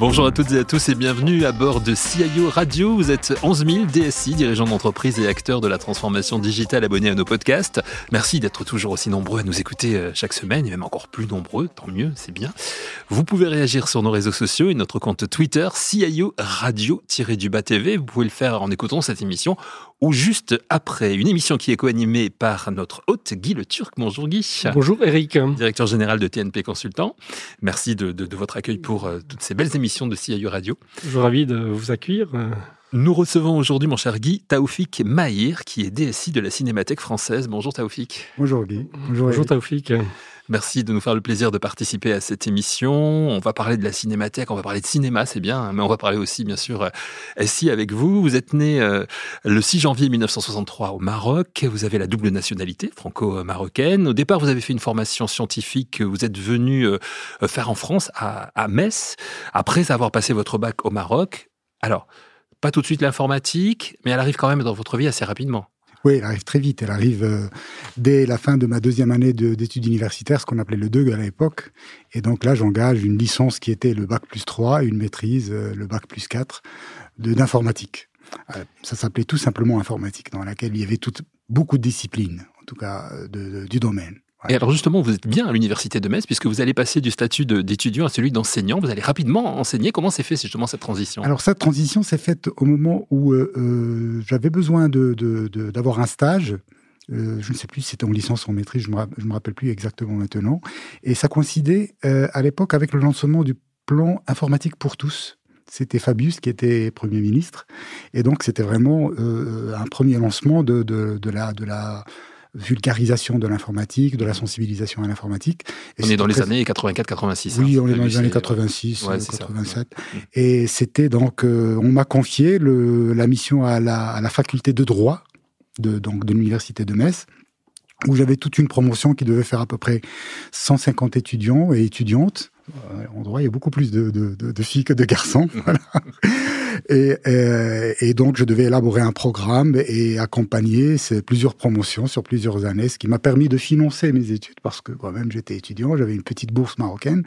Bonjour à toutes et à tous et bienvenue à bord de CIO Radio. Vous êtes 11 000 DSI, dirigeants d'entreprise et acteurs de la transformation digitale abonnés à nos podcasts. Merci d'être toujours aussi nombreux à nous écouter euh, chaque semaine et même encore plus nombreux, tant mieux, c'est bien. Vous pouvez réagir sur nos réseaux sociaux et notre compte Twitter CIO Radio-du-bas TV. Vous pouvez le faire en écoutant cette émission ou juste après. Une émission qui est co-animée par notre hôte Guy Le Turc. Bonjour Guy. Bonjour Eric. Directeur général de TNP Consultant. Merci de, de, de votre accueil pour euh, toutes ces belles émissions de CIO Radio. Je suis ravi de vous accueillir. Nous recevons aujourd'hui, mon cher Guy, Taoufik Mahir, qui est DSI de la Cinémathèque française. Bonjour Taoufik. Bonjour Guy. Bonjour, Bonjour Taoufik. Merci de nous faire le plaisir de participer à cette émission. On va parler de la cinémathèque, on va parler de cinéma, c'est bien, hein, mais on va parler aussi, bien sûr, SI avec vous. Vous êtes né euh, le 6 janvier 1963 au Maroc. Vous avez la double nationalité franco-marocaine. Au départ, vous avez fait une formation scientifique. Vous êtes venu euh, faire en France, à, à Metz, après avoir passé votre bac au Maroc. Alors, pas tout de suite l'informatique, mais elle arrive quand même dans votre vie assez rapidement. Oui, elle arrive très vite. Elle arrive euh, dès la fin de ma deuxième année d'études universitaires, ce qu'on appelait le DEUG à l'époque. Et donc là, j'engage une licence qui était le bac plus 3 et une maîtrise, euh, le bac plus 4, d'informatique. Euh, ça s'appelait tout simplement informatique, dans laquelle il y avait tout, beaucoup de disciplines, en tout cas du domaine. Et alors justement, vous êtes bien à l'université de Metz puisque vous allez passer du statut d'étudiant à celui d'enseignant. Vous allez rapidement enseigner. Comment s'est fait justement cette transition? Alors cette transition s'est faite au moment où euh, j'avais besoin d'avoir de, de, un stage. Euh, je ne sais plus si c'était en licence ou en maîtrise, je ne me, me, rappelle plus exactement maintenant. Et ça coïncidait euh, à l'époque avec le lancement du plan informatique pour tous. C'était Fabius qui était Premier ministre. Et donc c'était vraiment euh, un premier lancement de, de, de la... De la vulgarisation de l'informatique, de la sensibilisation à l'informatique. On est dans les années 84-86. Oui, hein, on est dans les années 86, ouais, 87. Et c'était donc, euh, on m'a confié le, la mission à la, à la faculté de droit de, donc, de l'université de Metz où j'avais toute une promotion qui devait faire à peu près 150 étudiants et étudiantes. En droit, il y a beaucoup plus de, de, de, de filles que de garçons. Voilà. Et, euh, et, donc, je devais élaborer un programme et accompagner ces plusieurs promotions sur plusieurs années, ce qui m'a permis de financer mes études parce que moi-même j'étais étudiant, j'avais une petite bourse marocaine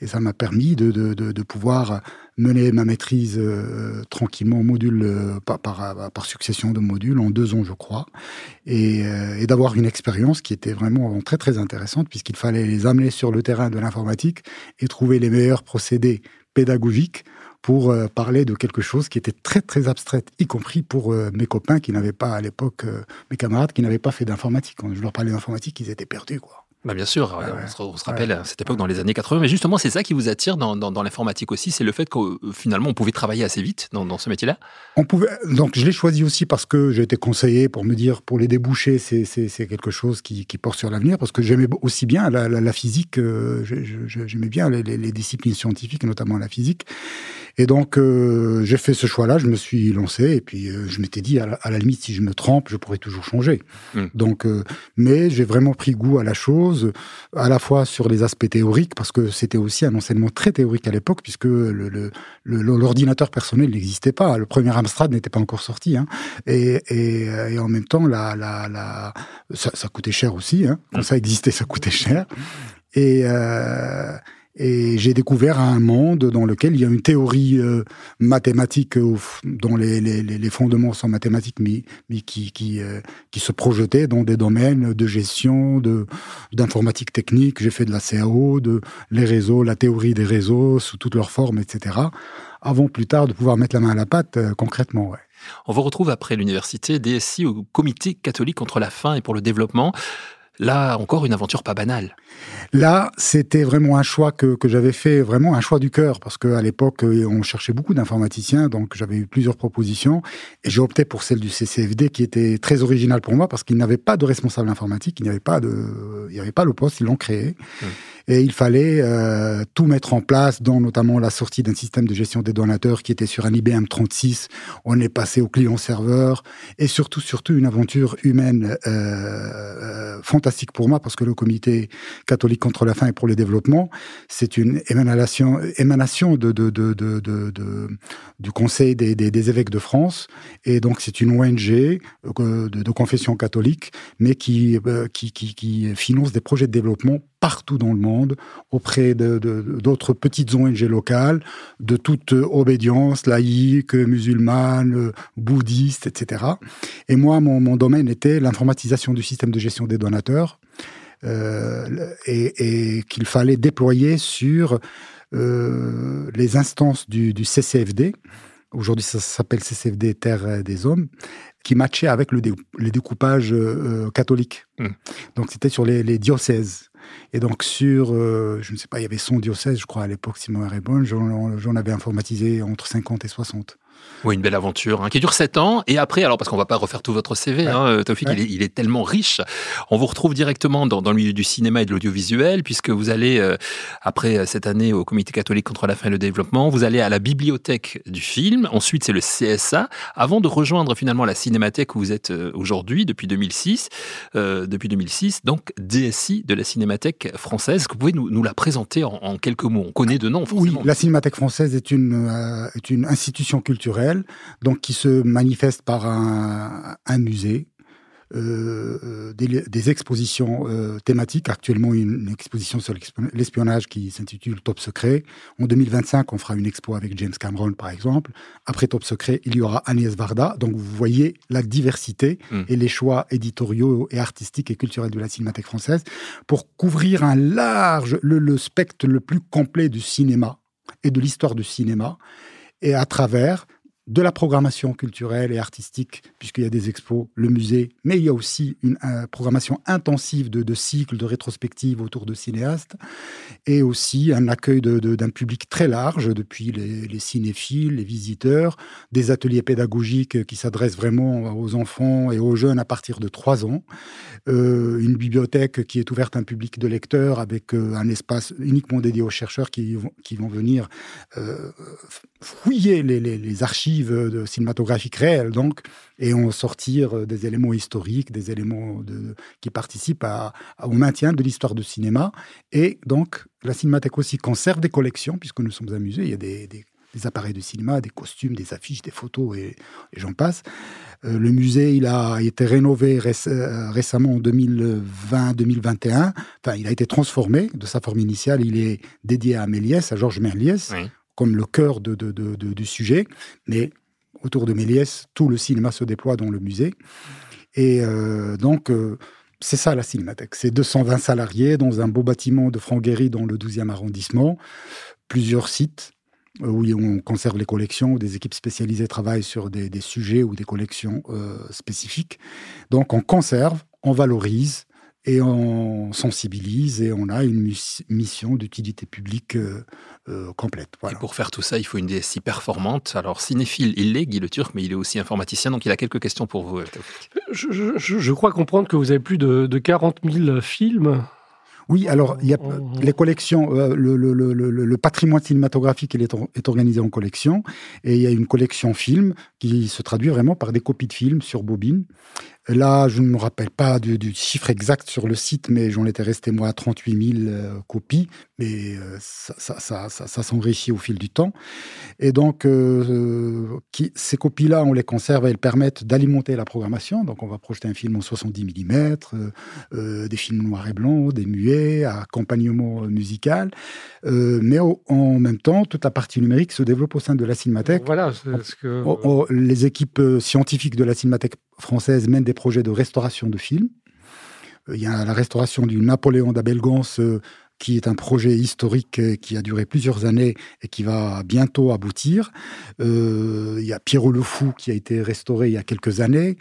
et ça m'a permis de, pouvoir mener ma maîtrise euh, tranquillement module euh, par, succession de modules en deux ans, je crois, et, euh, et d'avoir une expérience qui était vraiment très très intéressante puisqu'il fallait les amener sur le terrain de l'informatique et trouver les meilleurs procédés pédagogiques pour euh, parler de quelque chose qui était très très abstraite, y compris pour euh, mes copains qui n'avaient pas à l'époque, euh, mes camarades qui n'avaient pas fait d'informatique. Quand je leur parlais d'informatique, ils étaient perdus, quoi. Bah bien sûr, ouais, on, se, on, se, rappelle ouais. cette époque dans les années 80. Mais justement, c'est ça qui vous attire dans, dans, dans l'informatique aussi, c'est le fait que finalement on pouvait travailler assez vite dans, dans ce métier-là? On pouvait. Donc je l'ai choisi aussi parce que j'ai été conseillé pour me dire pour les déboucher, c'est quelque chose qui, qui porte sur l'avenir parce que j'aimais aussi bien la, la, la physique, j'aimais bien les, les, les, disciplines scientifiques, notamment la physique. Et donc euh, j'ai fait ce choix-là, je me suis lancé et puis euh, je m'étais dit à la, à la, limite si je me trompe, je pourrais toujours changer. Mmh. Donc, euh, mais j'ai vraiment pris goût à la chose à la fois sur les aspects théoriques, parce que c'était aussi un enseignement très théorique à l'époque, puisque l'ordinateur personnel n'existait pas. Le premier Amstrad n'était pas encore sorti. Hein. Et, et, et, en même temps, la, la, la, ça, ça coûtait cher aussi. Hein. Quand ça existait, ça coûtait cher. Et, euh, et j'ai découvert un monde dans lequel il y a une théorie euh, mathématique euh, dont les, fondements sont mathématiques, mais, euh, qui se projetait dans des domaines de gestion, d'informatique technique. J'ai fait de la CAO, de les réseaux, la théorie des réseaux sous toutes leurs formes, etc. Avant plus tard de pouvoir mettre la main à la pâte concrètement. Ouais. On vous retrouve après l'université DSI au Comité catholique contre la faim et pour le développement. Là, encore une aventure pas banale. Là, c'était vraiment un choix que, que j'avais fait, vraiment un choix du cœur, parce qu'à l'époque, on cherchait beaucoup d'informaticiens, donc j'avais eu plusieurs propositions, et j'ai opté pour celle du CCFD, qui était très originale pour moi, parce qu'il n'avait pas de responsable informatique, il n'y avait pas de, il n'y avait pas le poste, ils l'ont créé. Mmh. Et il fallait euh, tout mettre en place, dont notamment la sortie d'un système de gestion des donateurs qui était sur un IBM 36. On est passé au client-serveur et surtout, surtout une aventure humaine euh, euh, fantastique pour moi parce que le comité catholique contre la faim et pour le développement, c'est une émanation, émanation de, de, de, de, du Conseil des, des, des, évêques de France. Et donc c'est une ONG de, de confession catholique, mais qui, qui, qui, qui finance des projets de développement partout dans le monde, auprès d'autres petites ONG locales, de toute obédience, laïque, musulmane, bouddhiste, etc. Et moi, mon, domaine était l'informatisation du système de gestion des donateurs, euh, et, qu'il fallait déployer sur euh, les instances du CCFD. Aujourd'hui, ça s'appelle CCFD Terre des Hommes qui matchait avec le, découpage euh, catholique. Mmh. Donc c'était sur les, les, diocèses. Et donc sur, euh, je ne sais pas, il y avait son diocèse, je crois à l'époque, Simon Rébon, j'en avais informatisé entre 50 et 60. Oui, une belle aventure hein, qui dure sept ans. Et après, alors parce qu'on va pas refaire tout votre CV, hein, euh, il, est, il, est, tellement riche. On vous retrouve directement dans, dans le milieu du cinéma et de l'audiovisuel, puisque vous allez, euh, après euh, cette année au Comité catholique contre la faim et le développement, vous allez à la bibliothèque du film. Ensuite, c'est le CSA, avant de rejoindre finalement la cinémathèque où vous êtes aujourd'hui, depuis 2006. Euh, depuis 2006, donc DSI de la cinémathèque française. Que vous pouvez nous, nous la présenter en, en, quelques mots On connaît de nom, forcément. Oui, la cinémathèque française est une, euh, est une institution culturelle donc qui se manifeste par un, un musée, euh, des, des, expositions euh, thématiques. Actuellement, une, exposition sur l'espionnage qui s'intitule Top Secret. En 2025, on fera une expo avec James Cameron, par exemple. Après Top Secret, il y aura Agnès Varda. Donc, vous voyez la diversité mmh. et les choix éditoriaux et artistiques et culturels de la cinémathèque française pour couvrir un large, le, le spectre le plus complet du cinéma et de l'histoire du cinéma et à travers de la programmation culturelle et artistique, puisqu'il y a des expos, le musée, mais il y a aussi une programmation intensive de, cycles, de rétrospectives autour de cinéastes, et aussi un accueil d'un public très large, depuis les, les, cinéphiles, les visiteurs, des ateliers pédagogiques qui s'adressent vraiment aux enfants et aux jeunes à partir de trois ans, euh, une bibliothèque qui est ouverte à un public de lecteurs avec euh, un espace uniquement dédié aux chercheurs qui, vont venir euh, fouiller les archives de cinématographique réelle, donc, et en sortir euh, des éléments historiques, des éléments qui participent au maintien de l'histoire du cinéma. Et donc, la Cinémathèque aussi conserve des collections, puisque nous sommes amusés. Il y a des, appareils de cinéma, des costumes, des affiches, des photos, et, j'en passe. Euh, le musée, il a été rénové euh, récemment en 2020-2021. Enfin, il a été transformé de sa forme initiale. Il est dédié à Méliès, à Georges Méliès. Comme le cœur de, du sujet, mais autour de Méliès, tout le cinéma se déploie dans le musée. Et euh, donc, euh, c'est ça la cinémathèque. C'est 220 salariés dans un beau bâtiment de Franck-Guéry dans le 12e arrondissement, plusieurs sites euh, où on conserve les collections, où des équipes spécialisées travaillent sur des, sujets ou des collections spécifiques. Donc on conserve, on valorise, et on sensibilise et on a une mission d'utilité publique euh, euh, complète. Voilà. Et pour faire tout ça, il faut une DSI performante. Alors, cinéphile, il l'est, Guy Le Turc, mais il est aussi informaticien, donc il a quelques questions pour vous. Je, je, je crois comprendre que vous avez plus de, de 40 000 films oui, alors il y a les collections, euh, le, le, le, le, patrimoine cinématographique il est, est, organisé en collection et il y a une collection film qui se traduit vraiment par des copies de films sur bobine. Là, je ne me rappelle pas du, du chiffre exact sur le site, mais j'en étais resté moi à 38 000 euh, copies, mais euh, ça, ça, ça, ça, ça s'enrichit au fil du temps. Et donc, euh, qui, ces copies-là, on les conserve et elles permettent d'alimenter la programmation. Donc, on va projeter un film en 70 mm, des films noirs et blancs, des muets, accompagnement musical. mais au, en même temps, toute la partie numérique se développe au sein de la Cinémathèque. Voilà, c'est ce que... les équipes scientifiques de la Cinémathèque française mène des projets de restauration de films. Euh, il y a la restauration du Napoléon d'Abelgance euh, qui est un projet historique euh, qui a duré plusieurs années et qui va bientôt aboutir. Euh, il y a Pierrot le Fou qui a été restauré il y a quelques années.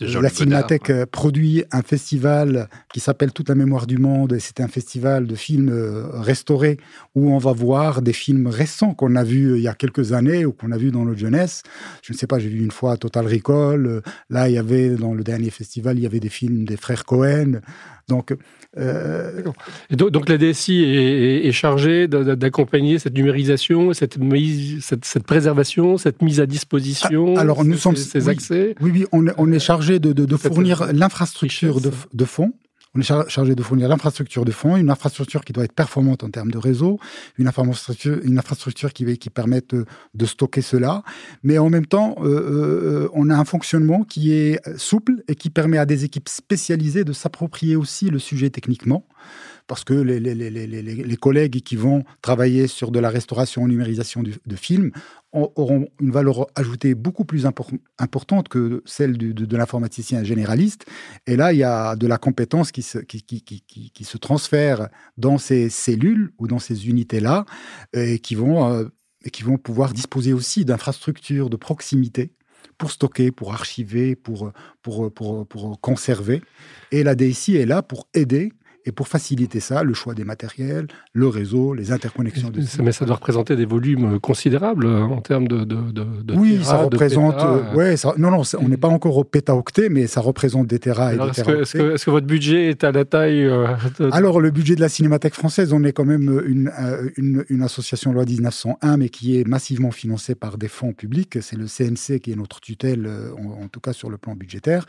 la Cinémathèque ouais. produit un festival qui s'appelle Toute la mémoire du monde et c'est un festival de films euh, restaurés où on va voir des films récents qu'on a vus il y a quelques années ou qu'on a vus dans notre jeunesse. Je ne sais pas, j'ai vu une fois Total Recall. Là, il y avait dans le dernier festival, il y avait des films des frères Cohen. Donc, euh... Et donc, donc, la DSI est, est chargée d'accompagner cette numérisation, cette, mise, cette, cette, préservation, cette mise à disposition. Ah, alors nous sommes ces accès. Oui, oui, on, on est chargé de, de, de fournir l'infrastructure de, de fonds on est chargé de fournir l'infrastructure de fond, une infrastructure qui doit être performante en termes de réseau, une infrastructure, qui, permette de stocker cela. Mais en même temps, euh, euh, on a un fonctionnement qui est souple et qui permet à des équipes spécialisées de s'approprier aussi le sujet techniquement parce que les, collègues qui vont travailler sur de la restauration, numérisation de films auront une valeur ajoutée beaucoup plus importante que celle de, l'informaticien généraliste. Et là, il y a de la compétence qui se, qui, qui, qui, qui se transfère dans ces cellules ou dans ces unités-là et qui vont, euh, qui vont pouvoir disposer aussi d'infrastructures de proximité pour stocker, pour archiver, pour, pour, pour, pour conserver. Et la DSI est là pour aider et pour faciliter ça, le choix des matériels, le réseau, les interconnexions. De mais ça doit représenter des volumes considérables euh, en termes de. de, de, oui, ça représente. Euh, ouais, ça, non, non, on n'est pas encore au pétaoctet, mais ça représente des terras et des est-ce que, votre budget est à la taille euh, Alors, le budget de la Cinémathèque française, on est quand même une, une, une, association loi 1901, mais qui est massivement financée par des fonds publics. C'est le CNC qui est notre tutelle, en, en tout cas sur le plan budgétaire.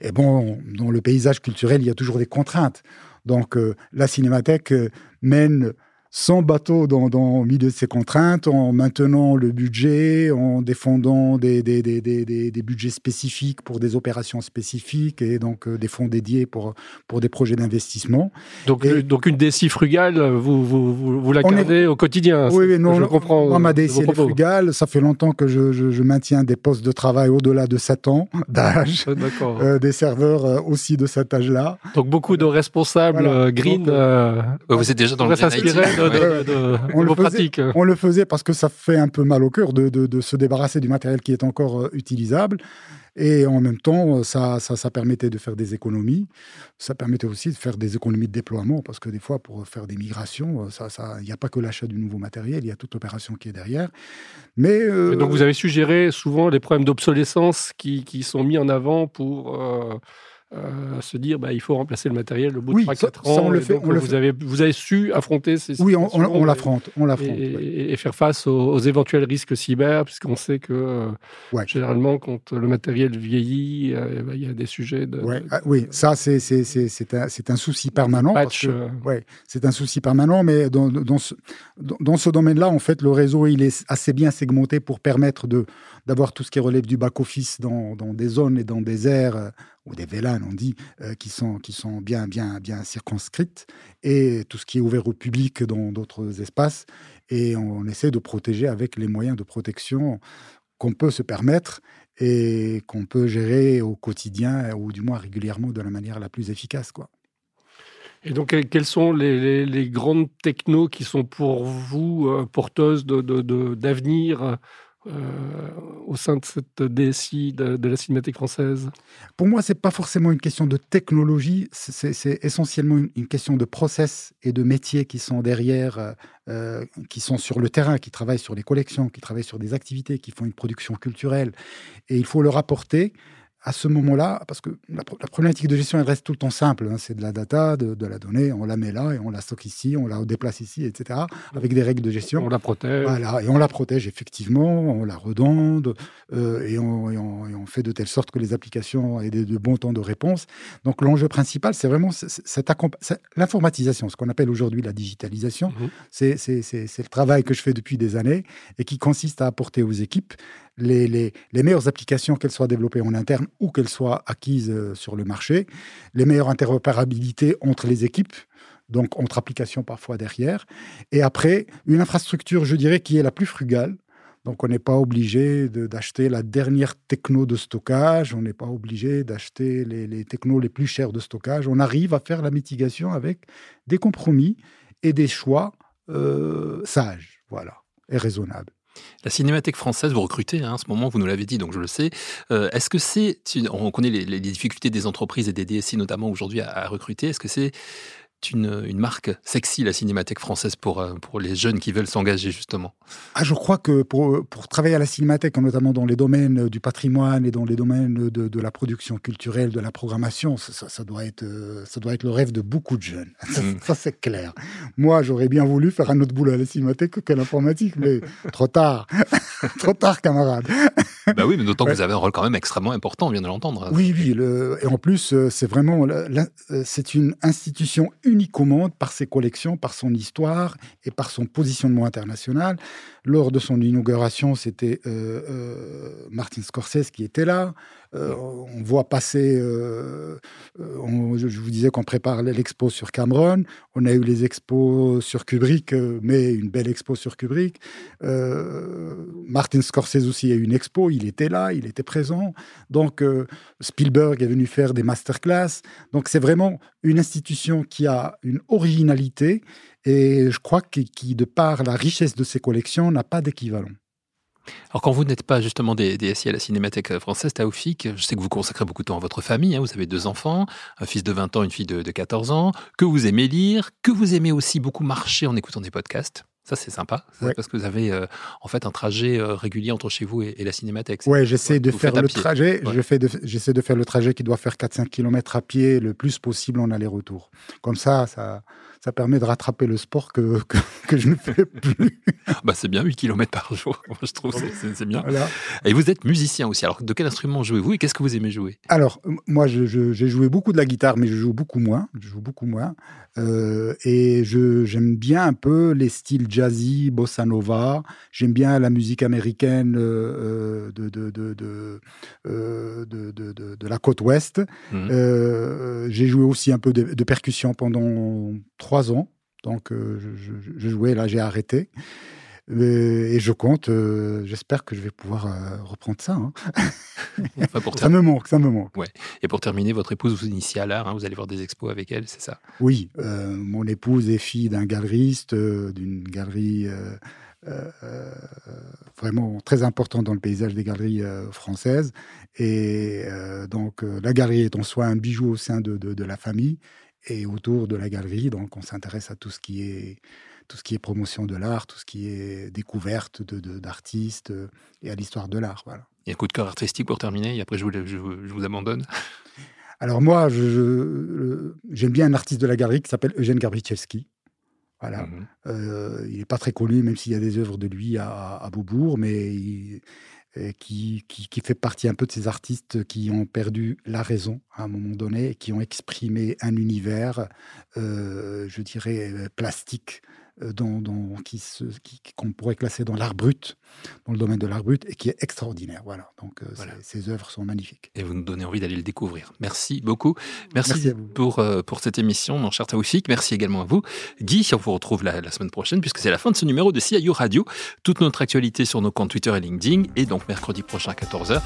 Et bon, dans le paysage culturel, il y a toujours des contraintes. Donc euh, la cinémathèque euh, mène sans bateau dans, dans, au milieu de ces contraintes, en maintenant le budget, en défendant des, des, des, des, budgets spécifiques pour des opérations spécifiques et donc euh, des fonds dédiés pour, pour des projets d'investissement. Donc, donc une DSI frugale, vous, vous, vous, la gardez au quotidien Oui, oui non, je comprends. Moi, ma DSI est frugale. Ça fait longtemps que je, je, maintiens des postes de travail au-delà de 7 ans d'âge. Euh, des serveurs euh, aussi de cet âge-là. Donc beaucoup de responsables green. vous êtes déjà dans le on le Faisait, on le faisait parce que ça fait un peu mal au cœur de, se débarrasser du matériel qui est encore euh, utilisable. Et en même temps, ça, ça, permettait de faire des économies. Ça permettait aussi de faire des économies de déploiement, parce que des fois, pour faire des migrations, il ça, n'y a pas que l'achat du nouveau matériel, il y a toute l'opération qui est derrière. Mais euh, donc, vous avez suggéré souvent les problèmes d'obsolescence qui, sont mis en avant pour euh, euh, se dire bah, il faut remplacer le matériel au bout de 3-4 ans. le fait, vous, Avez, vous avez su affronter ces Oui, on, on, l'affronte. On et, et, faire face aux, éventuels risques cyber, puisqu'on sait que euh, généralement, quand le matériel vieillit, euh, bah, il y a des sujets de. Ah, oui, ça, c'est un, un souci permanent. ouais, c'est un souci permanent, mais dans, dans ce, dans ce domaine-là, en fait, le réseau il est assez bien segmenté pour permettre d'avoir tout ce qui relève du back-office dans, dans, des zones et dans des aires ou des VLAN, on dit, euh, qui, sont, qui sont bien, bien, bien circonscrites, et tout ce qui est ouvert au public dans d'autres espaces. Et on, essaie de protéger avec les moyens de protection qu'on peut se permettre et qu'on peut gérer au quotidien, ou du moins régulièrement, de la manière la plus efficace. Quoi. Et donc, quelles sont les, grandes technos qui sont pour vous euh, porteuses d'avenir au sein de cette DSI de, la Cinémathèque française Pour moi, c'est pas forcément une question de technologie, c'est essentiellement une, question de process et de métiers qui sont derrière, euh, euh, qui sont sur le terrain, qui travaillent sur les collections, qui travaillent sur des activités, qui font une production culturelle. Et il faut leur apporter à ce moment-là, parce que la, problématique de gestion, elle reste tout le temps simple. Hein. c'est de la data, de, la donnée, on la met là et on la stocke ici, on la déplace ici, etc. Avec des règles de gestion. On la protège. Voilà, et on la protège effectivement, on la redonde euh, et, on, fait de telle sorte que les applications aient de, bons temps de réponse. Donc l'enjeu principal, c'est vraiment cette l'informatisation, ce qu'on appelle aujourd'hui la digitalisation. Mmh c'est le travail que je fais depuis des années et qui consiste à apporter aux équipes les, meilleures applications, qu'elles soient développées en interne ou qu'elles soient acquises euh, sur le marché, les meilleures interopérabilités entre les équipes, donc entre applications parfois derrière, et après, une infrastructure, je dirais, qui est la plus frugale. Donc on n'est pas obligé d'acheter la dernière techno de stockage, on n'est pas obligé d'acheter les, les technos les plus chers de stockage. On arrive à faire la mitigation avec des compromis et des choix euh, sages, voilà, et raisonnables. La Cinémathèque française, vous recrutez hein, en ce moment, vous nous l'avez dit, donc je le sais. Euh, est-ce que c'est, on connaît les, difficultés des entreprises et des DSI notamment aujourd'hui à, recruter, est-ce que c'est une, une, marque sexy, la Cinémathèque française, pour, euh, pour les jeunes qui veulent s'engager, justement ah, Je crois que pour, pour travailler à la Cinémathèque, notamment dans les domaines du patrimoine et dans les domaines de, de la production culturelle, de la programmation, ça, ça, doit être, euh, ça doit être le rêve de beaucoup de jeunes. Mm. Ça, c'est clair. Moi, j'aurais bien voulu faire un autre boulot à la Cinémathèque que l'informatique, mais trop tard. trop tard, camarade. bah oui, mais d'autant que vous avez un rôle quand même extrêmement important, on vient de l'entendre. Oui, oui. Le, et en plus, euh, c'est vraiment, c'est une institution unique au monde par ses collections, par son histoire et par son positionnement international. Lors de son inauguration, c'était euh, euh, Martin Scorsese qui était là. Euh, on voit passer, je vous disais qu'on prépare l'expo sur Cameron. On a eu les expos sur Kubrick, mais une belle expo sur Kubrick. Martin Scorsese aussi a eu une expo, il était là, il était présent. Donc Spielberg est venu faire des masterclass. Donc c'est vraiment une institution qui a une originalité et je crois qu'il, de par la richesse de ses collections, n'a pas d'équivalent. Alors quand vous n'êtes pas justement des, DSI à la Cinémathèque française, Taoufik, je sais que vous consacrez beaucoup de temps à votre famille, hein. vous avez deux enfants, un fils de 20 ans, une fille de, 14 ans, que vous aimez lire, que vous aimez aussi beaucoup marcher en écoutant des podcasts. Ça, c'est sympa, parce que vous avez euh, en fait un trajet euh, régulier entre chez vous et, la cinémathèque. Oui, j'essaie de faire le trajet. J'essaie de faire le trajet qui doit faire 4-5 km à pied le plus possible en aller-retour. Comme ça, ça, ça permet de rattraper le sport que, que, je ne fais plus. bah c'est bien, 8 km par jour, je trouve, c'est bien. Et vous êtes musicien aussi, alors de quel instrument jouez-vous et qu'est-ce que vous aimez jouer? Alors, moi, j'ai joué beaucoup de la guitare, mais je joue beaucoup moins, je joue beaucoup moins. Euh, et j'aime bien un peu les styles jazzy, bossa nova, j'aime bien la musique américaine euh, de, de, de, de, euh, de, de, la côte ouest. Mmh. j'ai joué aussi un peu de, de percussion pendant trois ans. Donc, euh, je, jouais, là, j'ai arrêté. Euh, et je compte, euh, j'espère que je vais pouvoir reprendre ça. Hein. ça me manque, ça me manque. Ouais. Et pour terminer, votre épouse vous initie à l'art, hein, vous allez voir des expos avec elle, c'est ça? Oui, mon épouse est fille d'un galeriste, d'une galerie vraiment très importante dans le paysage des galeries françaises. Et donc, la galerie est en soi un bijou au sein de, de la famille et autour de la galerie. Donc, on s'intéresse à tout ce qui est tout ce qui est promotion de l'art, tout ce qui est découverte d'artistes de, et à l'histoire de l'art. Voilà. Et un coup de cœur artistique pour terminer, et après je vous, je, vous abandonne. Alors moi, j'aime bien un artiste de la galerie qui s'appelle Eugène Garbichevski. Voilà. Mmh euh, il n'est pas très connu, même s'il y a des œuvres de lui à, à Beaubourg, mais il, qui, fait partie un peu de ces artistes qui ont perdu la raison à un moment donné, qui ont exprimé un univers, euh, je dirais, plastique, euh, dans, qui qu'on pourrait classer dans l'art brut, dans le domaine de l'art brut, et qui est extraordinaire. Voilà. Donc, euh, ces œuvres sont magnifiques. Et vous nous donnez envie d'aller le découvrir. Merci beaucoup. Merci, pour, euh, pour cette émission, mon cher Taoufik. Merci également à vous. Guy, on vous retrouve la, la semaine prochaine, puisque c'est la fin de ce numéro de CIO Radio. Toute notre actualité sur nos comptes Twitter et LinkedIn. Et donc, mercredi prochain à 14h,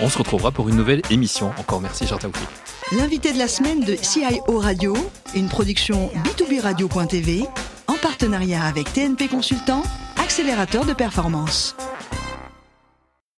on se retrouvera pour une nouvelle émission. Encore merci, cher Taoufik. L'invité de la semaine de CIO Radio, une production b2b radio.tv en partenariat avec TNP Consultant, accélérateur de performance.